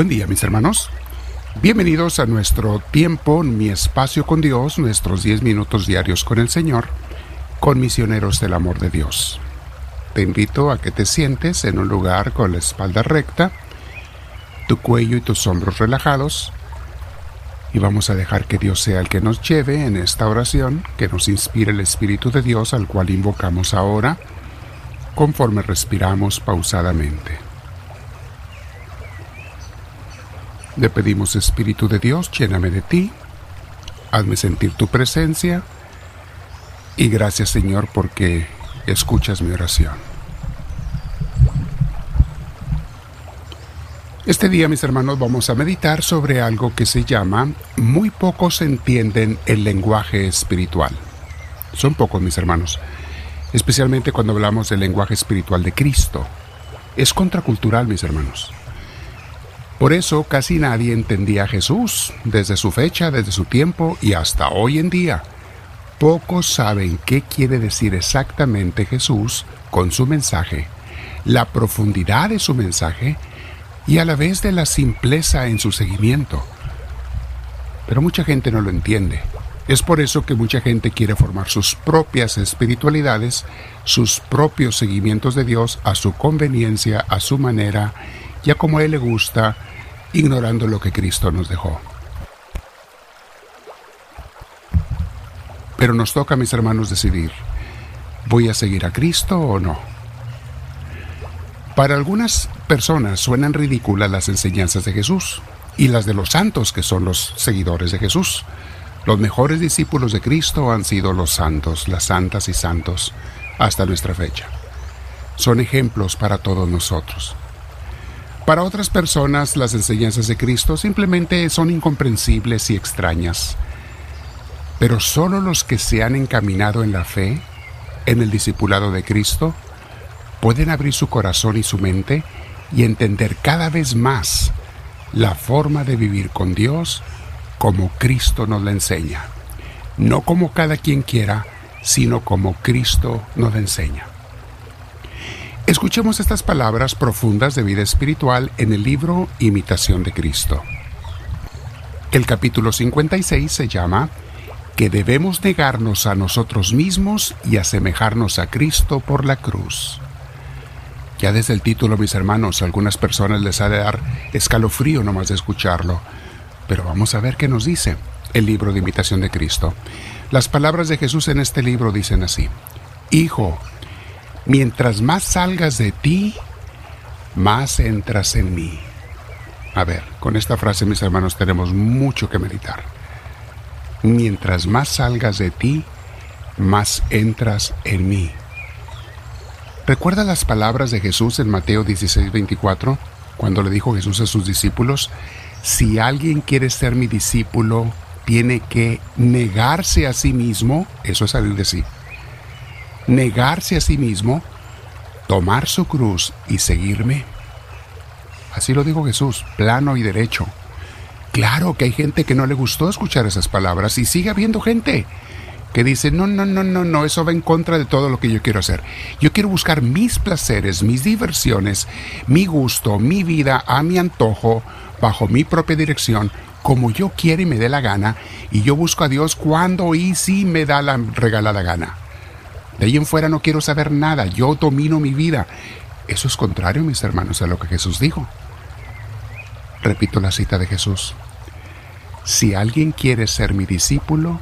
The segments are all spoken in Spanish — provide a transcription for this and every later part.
Buen día mis hermanos. Bienvenidos a nuestro tiempo, mi espacio con Dios, nuestros 10 minutos diarios con el Señor, con misioneros del amor de Dios. Te invito a que te sientes en un lugar con la espalda recta, tu cuello y tus hombros relajados, y vamos a dejar que Dios sea el que nos lleve en esta oración, que nos inspire el Espíritu de Dios al cual invocamos ahora, conforme respiramos pausadamente. Le pedimos, Espíritu de Dios, lléname de ti, hazme sentir tu presencia y gracias Señor porque escuchas mi oración. Este día, mis hermanos, vamos a meditar sobre algo que se llama Muy pocos entienden el lenguaje espiritual. Son pocos, mis hermanos, especialmente cuando hablamos del lenguaje espiritual de Cristo. Es contracultural, mis hermanos. Por eso casi nadie entendía a Jesús desde su fecha, desde su tiempo y hasta hoy en día. Pocos saben qué quiere decir exactamente Jesús con su mensaje, la profundidad de su mensaje y a la vez de la simpleza en su seguimiento. Pero mucha gente no lo entiende. Es por eso que mucha gente quiere formar sus propias espiritualidades, sus propios seguimientos de Dios a su conveniencia, a su manera, ya como a Él le gusta, ignorando lo que Cristo nos dejó. Pero nos toca, mis hermanos, decidir, ¿voy a seguir a Cristo o no? Para algunas personas suenan ridículas las enseñanzas de Jesús y las de los santos que son los seguidores de Jesús. Los mejores discípulos de Cristo han sido los santos, las santas y santos, hasta nuestra fecha. Son ejemplos para todos nosotros. Para otras personas las enseñanzas de Cristo simplemente son incomprensibles y extrañas. Pero solo los que se han encaminado en la fe, en el discipulado de Cristo, pueden abrir su corazón y su mente y entender cada vez más la forma de vivir con Dios como Cristo nos la enseña. No como cada quien quiera, sino como Cristo nos la enseña. Escuchemos estas palabras profundas de vida espiritual en el libro Imitación de Cristo. El capítulo 56 se llama que debemos negarnos a nosotros mismos y asemejarnos a Cristo por la cruz. Ya desde el título, mis hermanos, a algunas personas les ha de dar escalofrío nomás de escucharlo, pero vamos a ver qué nos dice el libro de Imitación de Cristo. Las palabras de Jesús en este libro dicen así, Hijo, Mientras más salgas de ti, más entras en mí. A ver, con esta frase, mis hermanos, tenemos mucho que meditar. Mientras más salgas de ti, más entras en mí. ¿Recuerda las palabras de Jesús en Mateo 16, 24? Cuando le dijo Jesús a sus discípulos, si alguien quiere ser mi discípulo, tiene que negarse a sí mismo, eso es salir de sí negarse a sí mismo, tomar su cruz y seguirme. Así lo dijo Jesús, plano y derecho. Claro que hay gente que no le gustó escuchar esas palabras y sigue habiendo gente que dice, no, no, no, no, no, eso va en contra de todo lo que yo quiero hacer. Yo quiero buscar mis placeres, mis diversiones, mi gusto, mi vida a mi antojo, bajo mi propia dirección, como yo quiero y me dé la gana, y yo busco a Dios cuando y si me da la regalada gana. De ahí en fuera no quiero saber nada, yo domino mi vida. Eso es contrario, mis hermanos, a lo que Jesús dijo. Repito la cita de Jesús. Si alguien quiere ser mi discípulo,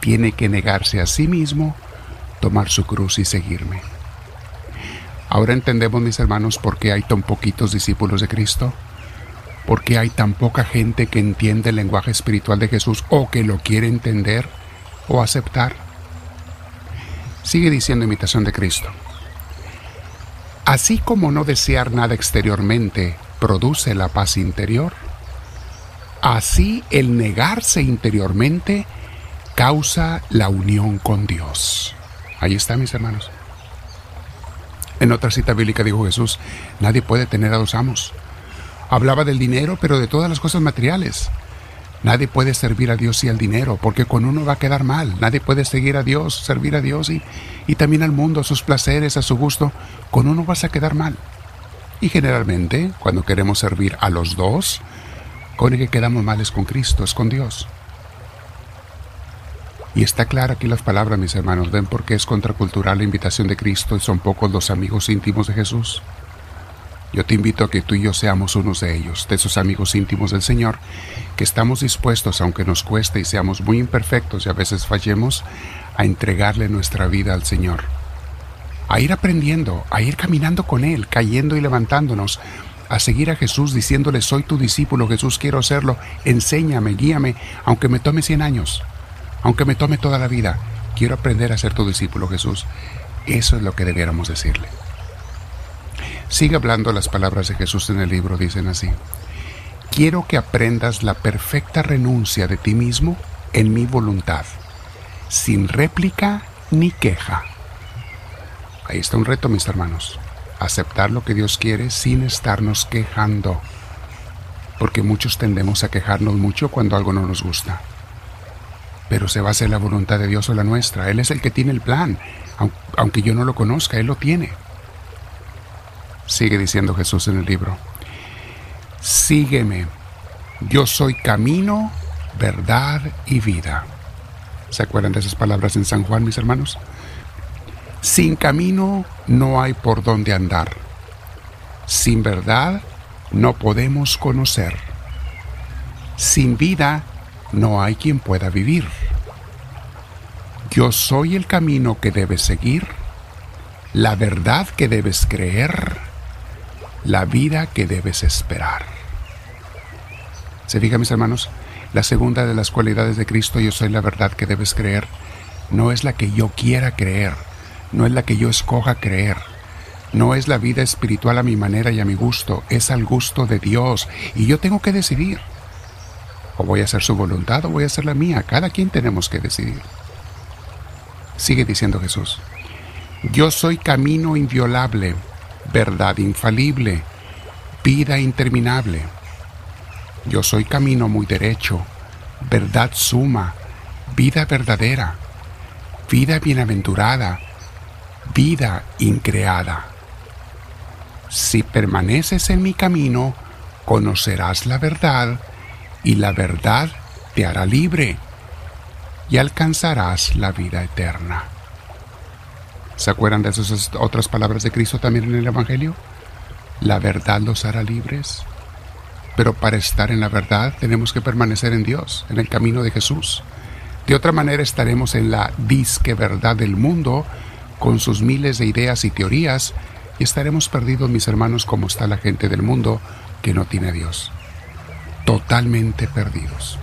tiene que negarse a sí mismo, tomar su cruz y seguirme. Ahora entendemos, mis hermanos, por qué hay tan poquitos discípulos de Cristo, por qué hay tan poca gente que entiende el lenguaje espiritual de Jesús o que lo quiere entender o aceptar. Sigue diciendo imitación de Cristo. Así como no desear nada exteriormente produce la paz interior, así el negarse interiormente causa la unión con Dios. Ahí está, mis hermanos. En otra cita bíblica dijo Jesús, nadie puede tener a dos amos. Hablaba del dinero, pero de todas las cosas materiales. Nadie puede servir a Dios y al dinero, porque con uno va a quedar mal. Nadie puede seguir a Dios, servir a Dios y, y también al mundo, a sus placeres, a su gusto. Con uno vas a quedar mal. Y generalmente, cuando queremos servir a los dos, con el que quedamos mal es con Cristo, es con Dios. Y está clara aquí las palabras, mis hermanos. ¿Ven por qué es contracultural la invitación de Cristo y son pocos los amigos íntimos de Jesús? Yo te invito a que tú y yo seamos unos de ellos, de esos amigos íntimos del Señor, que estamos dispuestos, aunque nos cueste y seamos muy imperfectos y a veces fallemos, a entregarle nuestra vida al Señor. A ir aprendiendo, a ir caminando con Él, cayendo y levantándonos, a seguir a Jesús diciéndole, soy tu discípulo, Jesús, quiero serlo, enséñame, guíame, aunque me tome cien años aunque me tome toda la vida, quiero aprender a ser tu discípulo, Jesús. Eso es lo que debiéramos decirle. Sigue hablando las palabras de Jesús en el libro, dicen así. Quiero que aprendas la perfecta renuncia de ti mismo en mi voluntad, sin réplica ni queja. Ahí está un reto, mis hermanos. Aceptar lo que Dios quiere sin estarnos quejando. Porque muchos tendemos a quejarnos mucho cuando algo no nos gusta pero se va a la voluntad de Dios o la nuestra. Él es el que tiene el plan, aunque yo no lo conozca, Él lo tiene. Sigue diciendo Jesús en el libro, sígueme, yo soy camino, verdad y vida. ¿Se acuerdan de esas palabras en San Juan, mis hermanos? Sin camino no hay por dónde andar. Sin verdad no podemos conocer. Sin vida no hay quien pueda vivir. Yo soy el camino que debes seguir, la verdad que debes creer, la vida que debes esperar. ¿Se fija, mis hermanos? La segunda de las cualidades de Cristo, yo soy la verdad que debes creer, no es la que yo quiera creer, no es la que yo escoja creer, no es la vida espiritual a mi manera y a mi gusto, es al gusto de Dios y yo tengo que decidir. O voy a hacer su voluntad o voy a hacer la mía. Cada quien tenemos que decidir. Sigue diciendo Jesús. Yo soy camino inviolable, verdad infalible, vida interminable. Yo soy camino muy derecho, verdad suma, vida verdadera, vida bienaventurada, vida increada. Si permaneces en mi camino, conocerás la verdad y la verdad te hará libre y alcanzarás la vida eterna. ¿Se acuerdan de esas otras palabras de Cristo también en el Evangelio? La verdad los hará libres. Pero para estar en la verdad tenemos que permanecer en Dios, en el camino de Jesús. De otra manera estaremos en la disque verdad del mundo, con sus miles de ideas y teorías, y estaremos perdidos, mis hermanos, como está la gente del mundo que no tiene a Dios totalmente perdidos.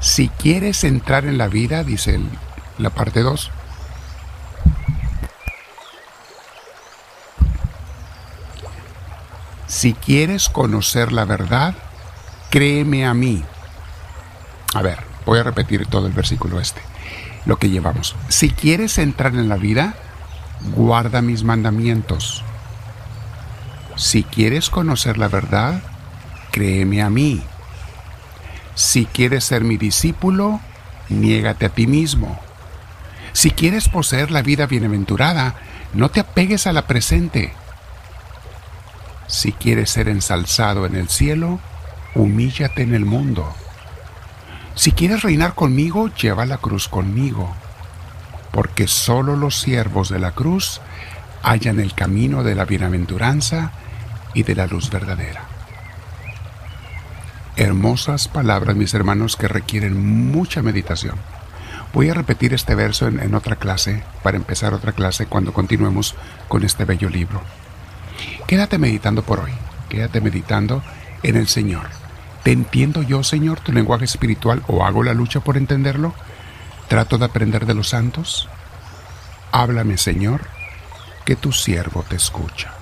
Si quieres entrar en la vida, dice la parte 2, si quieres conocer la verdad, créeme a mí. A ver, voy a repetir todo el versículo este, lo que llevamos. Si quieres entrar en la vida, guarda mis mandamientos. Si quieres conocer la verdad, créeme a mí. Si quieres ser mi discípulo, niégate a ti mismo. Si quieres poseer la vida bienaventurada, no te apegues a la presente. Si quieres ser ensalzado en el cielo, humíllate en el mundo. Si quieres reinar conmigo, lleva la cruz conmigo, porque solo los siervos de la cruz hallan el camino de la bienaventuranza y de la luz verdadera. Hermosas palabras, mis hermanos, que requieren mucha meditación. Voy a repetir este verso en, otra clase, para empezar otra clase cuando continuemos con este bello libro. Quédate meditando por hoy, quédate meditando en el Señor. ¿Te entiendo yo, Señor, tu lenguaje espiritual o hago la lucha por entenderlo? ¿Trato de aprender de los santos? Háblame, Señor, que tu siervo te escucha.